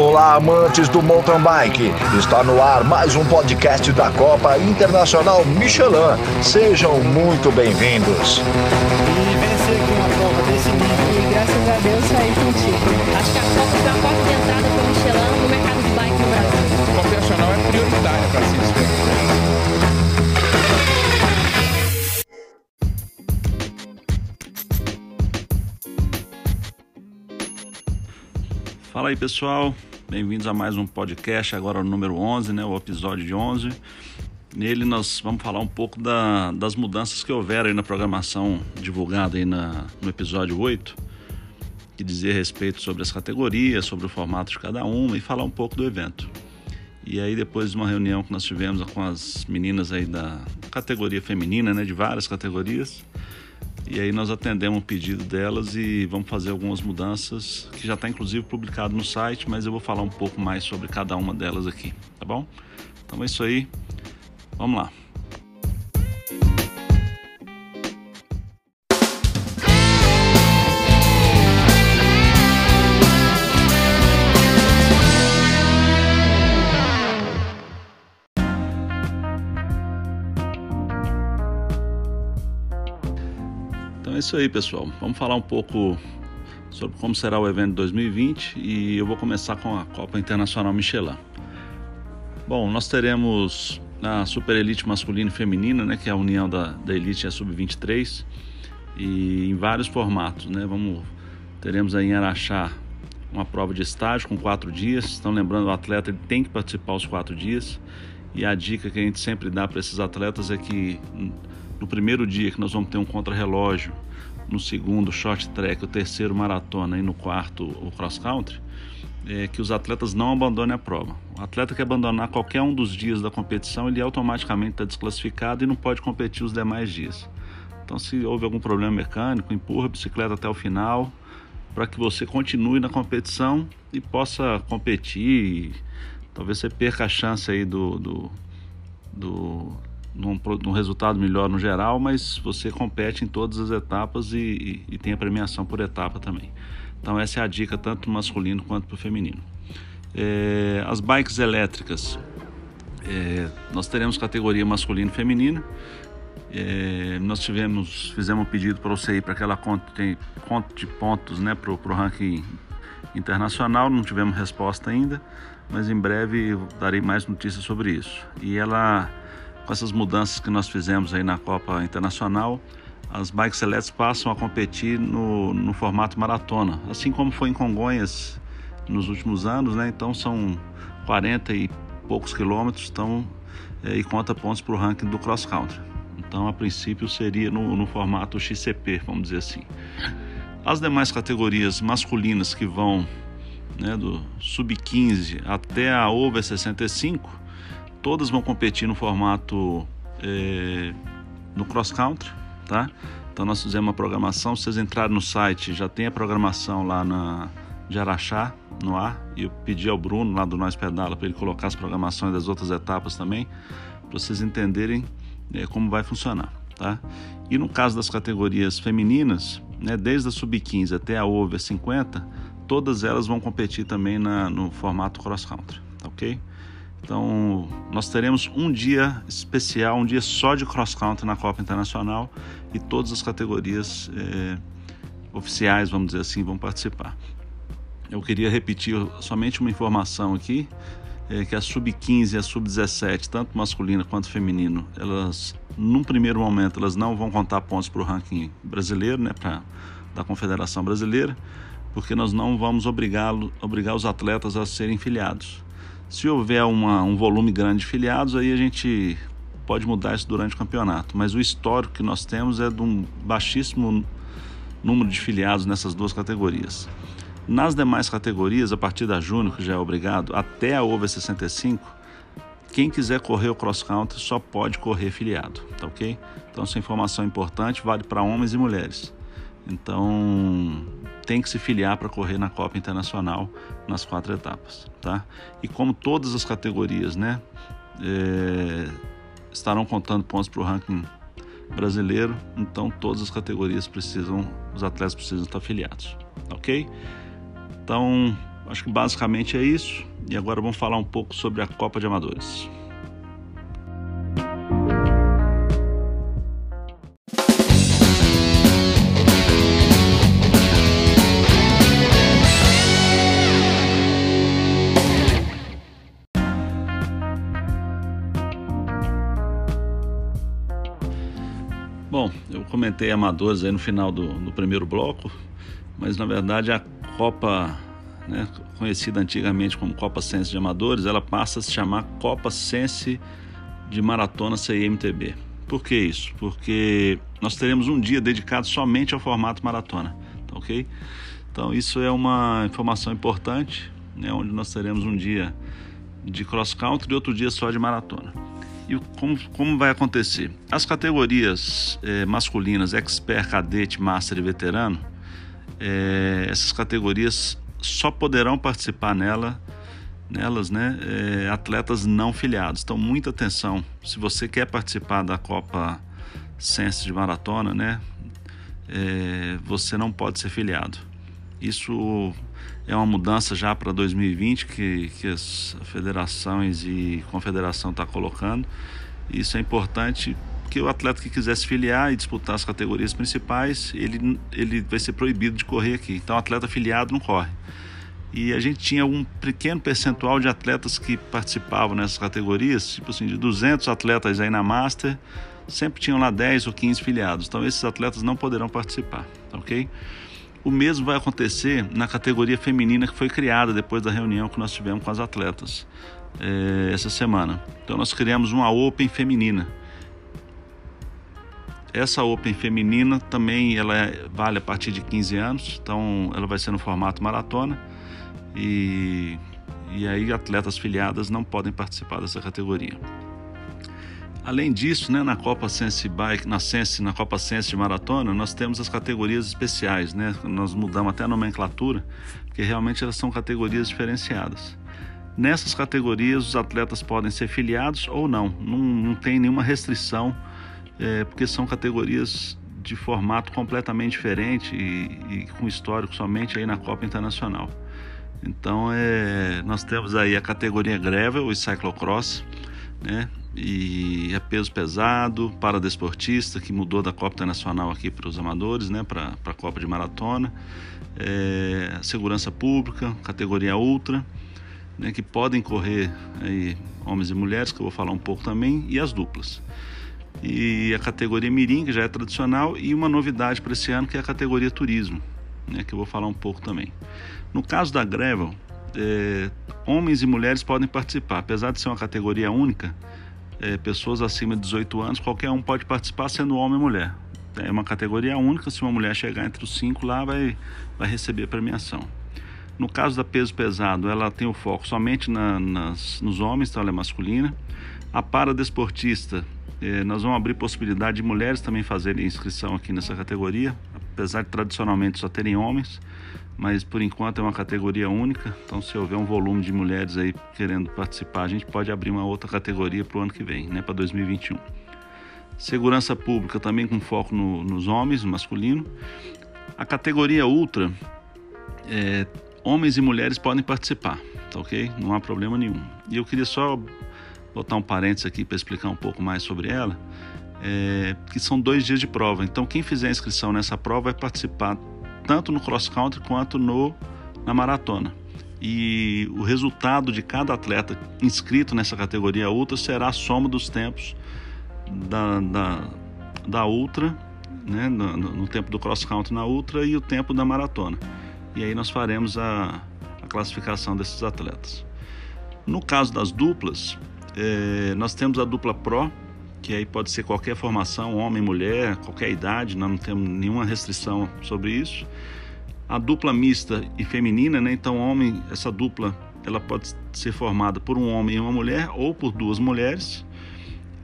Olá, amantes do mountain bike. Está no ar mais um podcast da Copa Internacional Michelin. Sejam muito bem-vindos. Fala aí pessoal, bem-vindos a mais um podcast, agora o número 11, né, o episódio de 11. Nele nós vamos falar um pouco da, das mudanças que houveram aí na programação divulgada aí na, no episódio 8, que dizia respeito sobre as categorias, sobre o formato de cada uma e falar um pouco do evento. E aí depois de uma reunião que nós tivemos com as meninas aí da categoria feminina, né, de várias categorias, e aí nós atendemos o pedido delas e vamos fazer algumas mudanças que já está inclusive publicado no site, mas eu vou falar um pouco mais sobre cada uma delas aqui, tá bom? Então é isso aí. Vamos lá. Isso aí, pessoal. Vamos falar um pouco sobre como será o evento de 2020 e eu vou começar com a Copa Internacional Michelin. Bom, nós teremos a Super Elite masculina e feminina, né, que é a união da, da Elite e a Sub-23, e em vários formatos, né? Vamos teremos aí em Araxá uma prova de estágio com quatro dias. Estão lembrando o atleta ele tem que participar os quatro dias. E a dica que a gente sempre dá para esses atletas é que no primeiro dia que nós vamos ter um contrarrelógio, no segundo short track, o terceiro maratona e no quarto o cross country, é que os atletas não abandonem a prova. O atleta que abandonar qualquer um dos dias da competição, ele automaticamente está desclassificado e não pode competir os demais dias. Então, se houve algum problema mecânico, empurra a bicicleta até o final para que você continue na competição e possa competir. E talvez você perca a chance aí do, do, do num, num, resultado melhor no geral, mas você compete em todas as etapas e, e, e, tem a premiação por etapa também. Então essa é a dica tanto para masculino quanto para o feminino. É, as bikes elétricas, é, nós teremos categoria masculino e feminina. É, nós tivemos, fizemos um pedido para você ir para aquela conta, tem, conta de pontos né, para o ranking internacional, não tivemos resposta ainda, mas em breve darei mais notícias sobre isso. E ela com essas mudanças que nós fizemos aí na Copa Internacional, as bikes elétricas passam a competir no, no formato maratona, assim como foi em Congonhas nos últimos anos, né? Então são 40 e poucos quilômetros então, é, e conta pontos para o ranking do cross country. Então, a princípio, seria no, no formato XCP, vamos dizer assim. As demais categorias masculinas que vão né, do sub-15 até a over 65 todas vão competir no formato é, no cross country, tá? Então nós fizemos uma programação. Se vocês entrarem no site, já tem a programação lá na de Araxá no ar. E eu pedi ao Bruno lá do Nós Pedala para ele colocar as programações das outras etapas também, para vocês entenderem é, como vai funcionar, tá? E no caso das categorias femininas, né, desde a sub-15 até a over 50, todas elas vão competir também na, no formato cross country, tá ok? Então, nós teremos um dia especial, um dia só de cross country na Copa Internacional e todas as categorias é, oficiais, vamos dizer assim, vão participar. Eu queria repetir somente uma informação aqui, é, que a sub-15 e a sub-17, tanto masculina quanto feminino, elas, num primeiro momento, elas não vão contar pontos para o ranking brasileiro, né, pra, da Confederação Brasileira, porque nós não vamos obrigar, obrigar os atletas a serem filiados. Se houver uma, um volume grande de filiados, aí a gente pode mudar isso durante o campeonato. Mas o histórico que nós temos é de um baixíssimo número de filiados nessas duas categorias. Nas demais categorias, a partir da Júnior, que já é obrigado, até a Over 65, quem quiser correr o cross country só pode correr filiado, tá ok? Então essa informação é importante, vale para homens e mulheres. Então tem que se filiar para correr na Copa Internacional nas quatro etapas, tá? E como todas as categorias, né, é, estarão contando pontos para o ranking brasileiro, então todas as categorias precisam, os atletas precisam estar filiados, ok? Então Acho que basicamente é isso. E agora vamos falar um pouco sobre a Copa de Amadores. Comentei amadores aí no final do, do primeiro bloco, mas na verdade a Copa, né, conhecida antigamente como Copa Sense de Amadores, ela passa a se chamar Copa Sense de Maratona CIMTB. Por que isso? Porque nós teremos um dia dedicado somente ao formato maratona, tá ok? Então isso é uma informação importante, né, onde nós teremos um dia de cross country e outro dia só de maratona. E como, como vai acontecer? As categorias é, masculinas, expert, cadete, master e veterano, é, essas categorias só poderão participar nela, nelas né, é, atletas não filiados. Então, muita atenção. Se você quer participar da Copa Sense de Maratona, né, você não pode ser filiado. Isso é uma mudança já para 2020 que, que as federações e confederação está colocando. Isso é importante porque o atleta que quiser se filiar e disputar as categorias principais, ele, ele vai ser proibido de correr aqui. Então, atleta filiado não corre. E a gente tinha um pequeno percentual de atletas que participavam nessas categorias, tipo assim, de 200 atletas aí na Master, sempre tinham lá 10 ou 15 filiados. Então, esses atletas não poderão participar, ok? O mesmo vai acontecer na categoria feminina que foi criada depois da reunião que nós tivemos com as atletas é, essa semana. Então nós criamos uma Open feminina. Essa Open feminina também ela é, vale a partir de 15 anos, então ela vai ser no formato maratona e, e aí atletas filiadas não podem participar dessa categoria. Além disso, né, na Copa Sense Bike, na Sense, na Copa Sense de maratona, nós temos as categorias especiais, né? Nós mudamos até a nomenclatura, porque realmente elas são categorias diferenciadas. Nessas categorias, os atletas podem ser filiados ou não, não, não tem nenhuma restrição, é, porque são categorias de formato completamente diferente e, e, com histórico somente aí na Copa Internacional. Então, é, nós temos aí a categoria Gravel e Cyclocross, né? E é peso pesado para desportista que mudou da Copa Internacional aqui para os amadores, né, para a Copa de Maratona, é, segurança pública, categoria ultra, né, que podem correr aí, homens e mulheres, que eu vou falar um pouco também, e as duplas. E a categoria mirim, que já é tradicional, e uma novidade para esse ano, que é a categoria turismo, né, que eu vou falar um pouco também. No caso da Gravel, é, homens e mulheres podem participar, apesar de ser uma categoria única, é, pessoas acima de 18 anos, qualquer um pode participar, sendo homem ou mulher. É uma categoria única, se uma mulher chegar entre os cinco lá, vai, vai receber premiação. No caso da peso pesado, ela tem o foco somente na, nas, nos homens, então ela é masculina. A paradesportista, eh, nós vamos abrir possibilidade de mulheres também fazerem inscrição aqui nessa categoria, apesar de tradicionalmente só terem homens mas por enquanto é uma categoria única. Então, se houver um volume de mulheres aí querendo participar, a gente pode abrir uma outra categoria para o ano que vem, né, para 2021. Segurança pública também com foco no, nos homens, masculino. A categoria ultra, é, homens e mulheres podem participar, tá ok? Não há problema nenhum. E eu queria só botar um parênteses aqui para explicar um pouco mais sobre ela. É, que são dois dias de prova. Então, quem fizer a inscrição nessa prova vai participar tanto no cross country quanto no, na maratona. E o resultado de cada atleta inscrito nessa categoria ultra será a soma dos tempos da, da, da ultra, né, no, no, tempo do cross country na ultra e o tempo da maratona. E aí nós faremos a, a classificação desses atletas. No caso das duplas, é, nós temos a dupla Pro, que aí pode ser qualquer formação, homem, mulher, qualquer idade, nós não temos nenhuma restrição sobre isso. A dupla mista e feminina, né? Então, homem, essa dupla, ela pode ser formada por um homem e uma mulher ou por duas mulheres.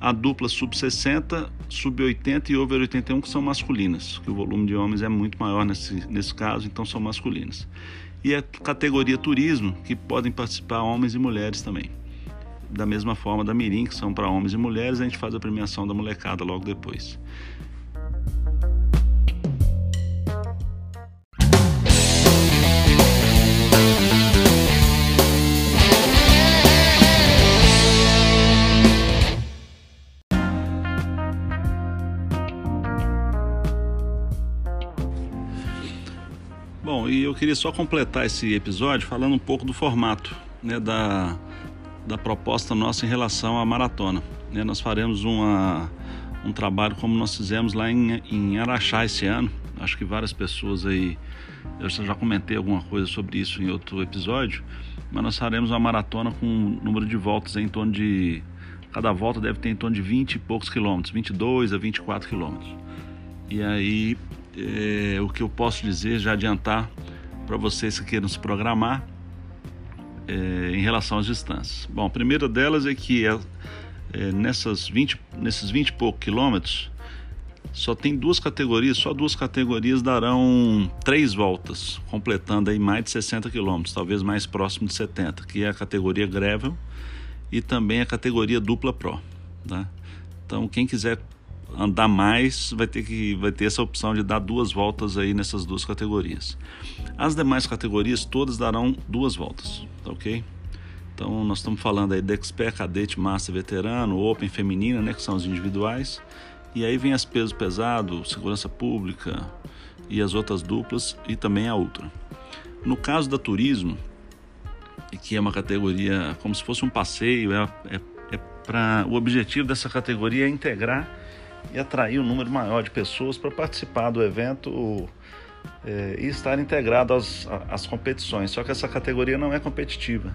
A dupla sub-60, sub-80 e over 81 que são masculinas, que o volume de homens é muito maior nesse, nesse caso, então são masculinas. E a categoria turismo, que podem participar homens e mulheres também da mesma forma da Mirim, que são para homens e mulheres, a gente faz a premiação da molecada logo depois. Bom, e eu queria só completar esse episódio falando um pouco do formato né, da, da proposta nossa em relação à maratona. Né, nós faremos uma, um trabalho como nós fizemos lá em, em Araxá esse ano. Acho que várias pessoas aí, eu já comentei alguma coisa sobre isso em outro episódio, mas nós faremos uma maratona com um número de voltas em torno de. Cada volta deve ter em torno de 20 e poucos quilômetros, 22 a 24 quilômetros. E aí, é, o que eu posso dizer, já adiantar para vocês que queiram se programar é, em relação às distâncias. Bom, a primeira delas é que é, é, nessas 20, nesses 20 e poucos quilômetros, só tem duas categorias, só duas categorias darão três voltas, completando aí mais de 60 quilômetros, talvez mais próximo de 70, que é a categoria Gravel e também a categoria Dupla Pro. Tá? Então, quem quiser andar mais vai ter que vai ter essa opção de dar duas voltas aí nessas duas categorias. As demais categorias todas darão duas voltas, tá ok? Então nós estamos falando aí de Expert, Cadete, Master, Veterano, Open, Feminina, né, que são os individuais e aí vem as pesos pesado, segurança pública e as outras duplas e também a ultra. No caso da turismo, que é uma categoria como se fosse um passeio, é, é, é para o objetivo dessa categoria é integrar e atrair um número maior de pessoas para participar do evento é, e estar integrado às, às competições. Só que essa categoria não é competitiva,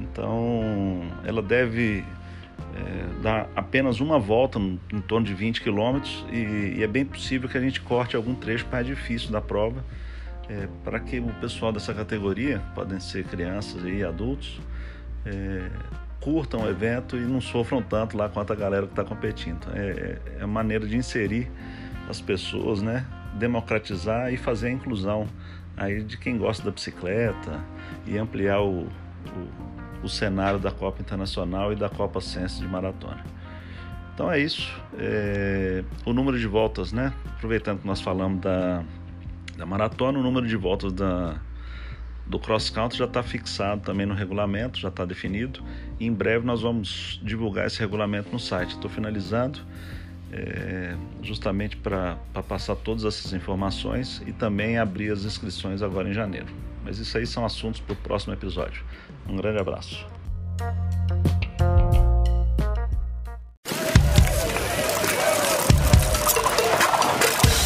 então ela deve é, apenas uma volta, em torno de 20 quilômetros, e, e, é bem possível que a gente corte algum trecho mais difícil da prova, é, para que o pessoal dessa categoria, podem ser crianças e adultos, é, curtam o evento e não sofram tanto lá quanto a galera que está competindo. É, é a maneira de inserir as pessoas, né? democratizar e fazer a inclusão aí de quem gosta da bicicleta e ampliar o, o o cenário da Copa Internacional e da Copa Sense de Maratona. Então é isso. É, o número de voltas, né? Aproveitando que nós falamos da, da maratona, o número de voltas da, do cross country já está fixado também no regulamento, já está definido. E em breve nós vamos divulgar esse regulamento no site. Estou finalizando é, justamente para passar todas essas informações e também abrir as inscrições agora em janeiro. Mas isso aí são assuntos para o próximo episódio. Um grande abraço.